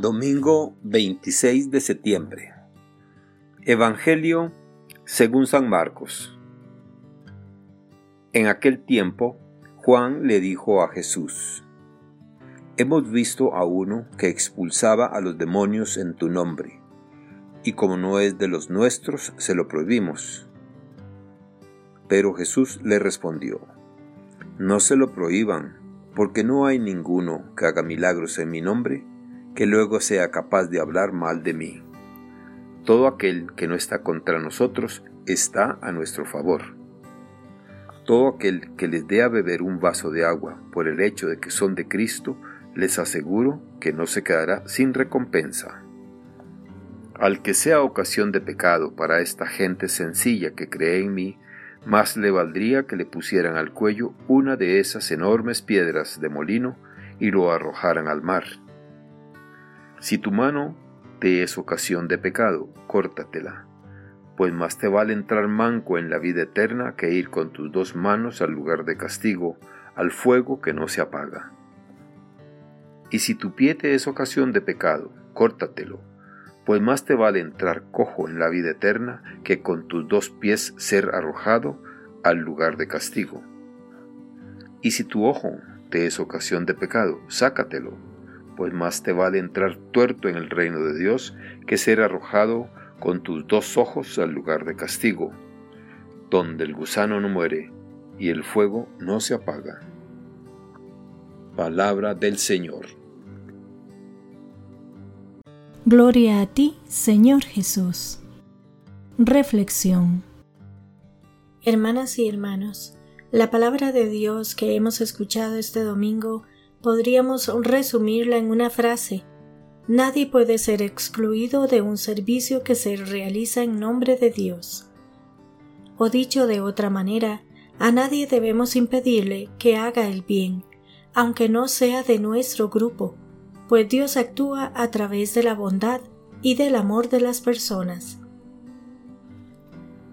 Domingo 26 de septiembre. Evangelio según San Marcos. En aquel tiempo, Juan le dijo a Jesús, Hemos visto a uno que expulsaba a los demonios en tu nombre, y como no es de los nuestros, se lo prohibimos. Pero Jesús le respondió, No se lo prohíban, porque no hay ninguno que haga milagros en mi nombre que luego sea capaz de hablar mal de mí. Todo aquel que no está contra nosotros está a nuestro favor. Todo aquel que les dé a beber un vaso de agua por el hecho de que son de Cristo, les aseguro que no se quedará sin recompensa. Al que sea ocasión de pecado para esta gente sencilla que cree en mí, más le valdría que le pusieran al cuello una de esas enormes piedras de molino y lo arrojaran al mar. Si tu mano te es ocasión de pecado, córtatela, pues más te vale entrar manco en la vida eterna que ir con tus dos manos al lugar de castigo, al fuego que no se apaga. Y si tu pie te es ocasión de pecado, córtatelo, pues más te vale entrar cojo en la vida eterna que con tus dos pies ser arrojado al lugar de castigo. Y si tu ojo te es ocasión de pecado, sácatelo, pues más te vale entrar tuerto en el reino de Dios que ser arrojado con tus dos ojos al lugar de castigo, donde el gusano no muere y el fuego no se apaga. Palabra del Señor. Gloria a ti, Señor Jesús. Reflexión. Hermanas y hermanos, la palabra de Dios que hemos escuchado este domingo podríamos resumirla en una frase. Nadie puede ser excluido de un servicio que se realiza en nombre de Dios. O dicho de otra manera, a nadie debemos impedirle que haga el bien, aunque no sea de nuestro grupo, pues Dios actúa a través de la bondad y del amor de las personas.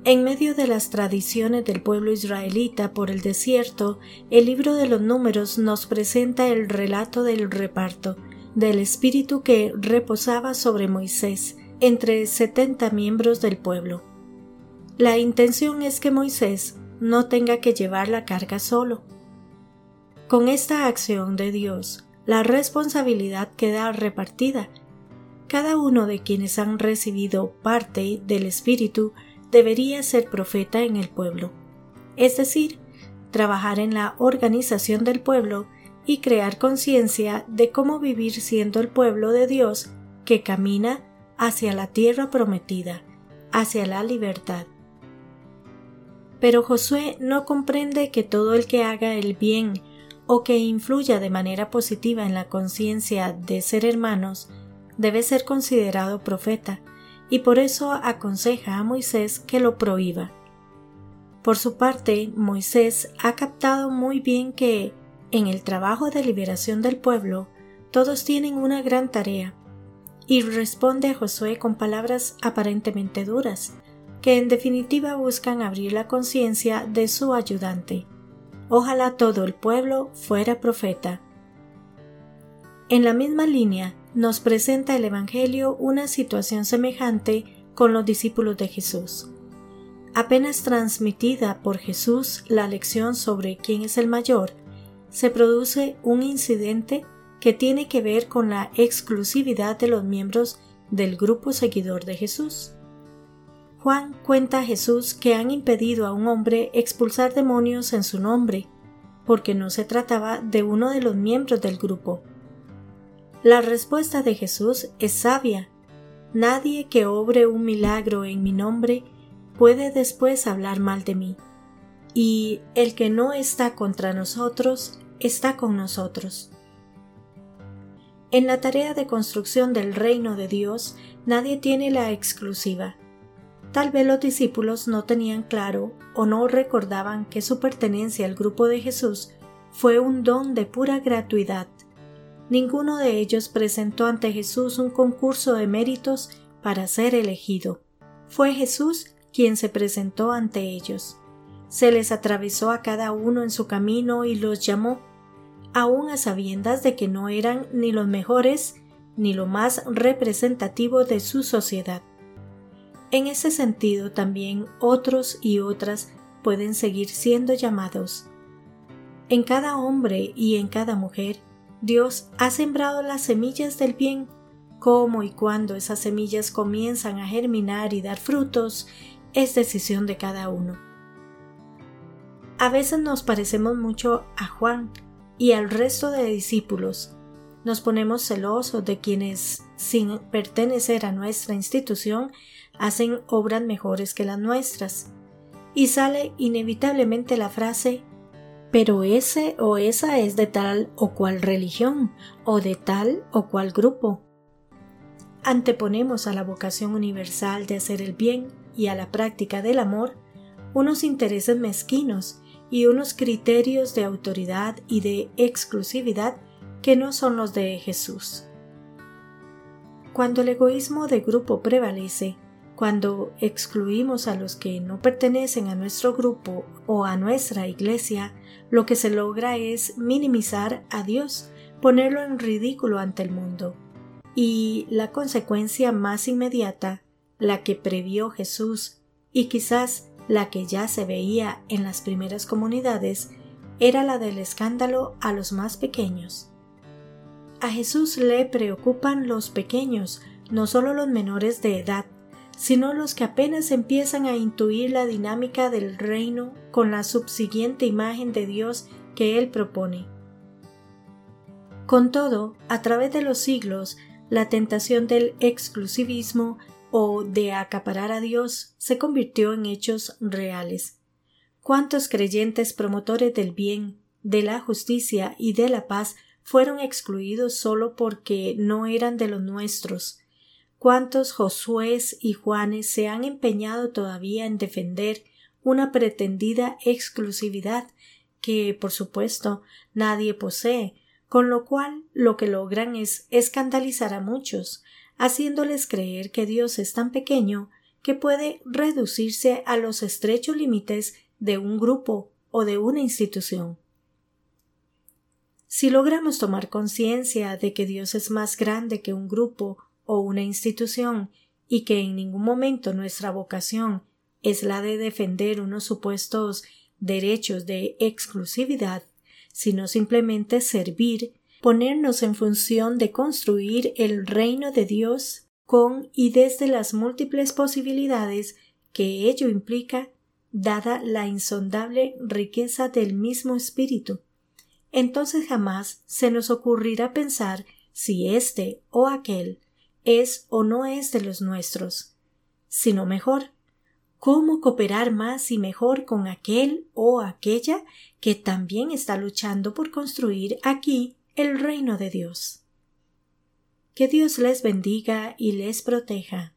En medio de las tradiciones del pueblo israelita por el desierto, el libro de los números nos presenta el relato del reparto, del espíritu que reposaba sobre Moisés entre setenta miembros del pueblo. La intención es que Moisés no tenga que llevar la carga solo. Con esta acción de Dios, la responsabilidad queda repartida. Cada uno de quienes han recibido parte del Espíritu debería ser profeta en el pueblo, es decir, trabajar en la organización del pueblo y crear conciencia de cómo vivir siendo el pueblo de Dios que camina hacia la tierra prometida, hacia la libertad. Pero Josué no comprende que todo el que haga el bien o que influya de manera positiva en la conciencia de ser hermanos debe ser considerado profeta, y por eso aconseja a Moisés que lo prohíba. Por su parte, Moisés ha captado muy bien que, en el trabajo de liberación del pueblo, todos tienen una gran tarea, y responde a Josué con palabras aparentemente duras, que en definitiva buscan abrir la conciencia de su ayudante. Ojalá todo el pueblo fuera profeta. En la misma línea, nos presenta el Evangelio una situación semejante con los discípulos de Jesús. Apenas transmitida por Jesús la lección sobre quién es el mayor, se produce un incidente que tiene que ver con la exclusividad de los miembros del grupo seguidor de Jesús. Juan cuenta a Jesús que han impedido a un hombre expulsar demonios en su nombre, porque no se trataba de uno de los miembros del grupo, la respuesta de Jesús es sabia. Nadie que obre un milagro en mi nombre puede después hablar mal de mí. Y el que no está contra nosotros, está con nosotros. En la tarea de construcción del reino de Dios, nadie tiene la exclusiva. Tal vez los discípulos no tenían claro o no recordaban que su pertenencia al grupo de Jesús fue un don de pura gratuidad ninguno de ellos presentó ante Jesús un concurso de méritos para ser elegido. Fue Jesús quien se presentó ante ellos. Se les atravesó a cada uno en su camino y los llamó, aun a sabiendas de que no eran ni los mejores ni lo más representativo de su sociedad. En ese sentido también otros y otras pueden seguir siendo llamados. En cada hombre y en cada mujer, Dios ha sembrado las semillas del bien. Cómo y cuándo esas semillas comienzan a germinar y dar frutos es decisión de cada uno. A veces nos parecemos mucho a Juan y al resto de discípulos. Nos ponemos celosos de quienes, sin pertenecer a nuestra institución, hacen obras mejores que las nuestras. Y sale inevitablemente la frase pero ese o esa es de tal o cual religión o de tal o cual grupo. Anteponemos a la vocación universal de hacer el bien y a la práctica del amor unos intereses mezquinos y unos criterios de autoridad y de exclusividad que no son los de Jesús. Cuando el egoísmo de grupo prevalece, cuando excluimos a los que no pertenecen a nuestro grupo o a nuestra iglesia, lo que se logra es minimizar a Dios, ponerlo en ridículo ante el mundo. Y la consecuencia más inmediata, la que previó Jesús y quizás la que ya se veía en las primeras comunidades, era la del escándalo a los más pequeños. A Jesús le preocupan los pequeños, no solo los menores de edad, sino los que apenas empiezan a intuir la dinámica del reino con la subsiguiente imagen de Dios que Él propone. Con todo, a través de los siglos, la tentación del exclusivismo o de acaparar a Dios se convirtió en hechos reales. ¿Cuántos creyentes promotores del bien, de la justicia y de la paz fueron excluidos solo porque no eran de los nuestros, cuántos Josués y Juanes se han empeñado todavía en defender una pretendida exclusividad que, por supuesto, nadie posee, con lo cual lo que logran es escandalizar a muchos, haciéndoles creer que Dios es tan pequeño que puede reducirse a los estrechos límites de un grupo o de una institución. Si logramos tomar conciencia de que Dios es más grande que un grupo o una institución y que en ningún momento nuestra vocación es la de defender unos supuestos derechos de exclusividad, sino simplemente servir, ponernos en función de construir el reino de Dios con y desde las múltiples posibilidades que ello implica, dada la insondable riqueza del mismo espíritu. Entonces jamás se nos ocurrirá pensar si éste o aquel es o no es de los nuestros, sino mejor, cómo cooperar más y mejor con aquel o aquella que también está luchando por construir aquí el reino de Dios. Que Dios les bendiga y les proteja.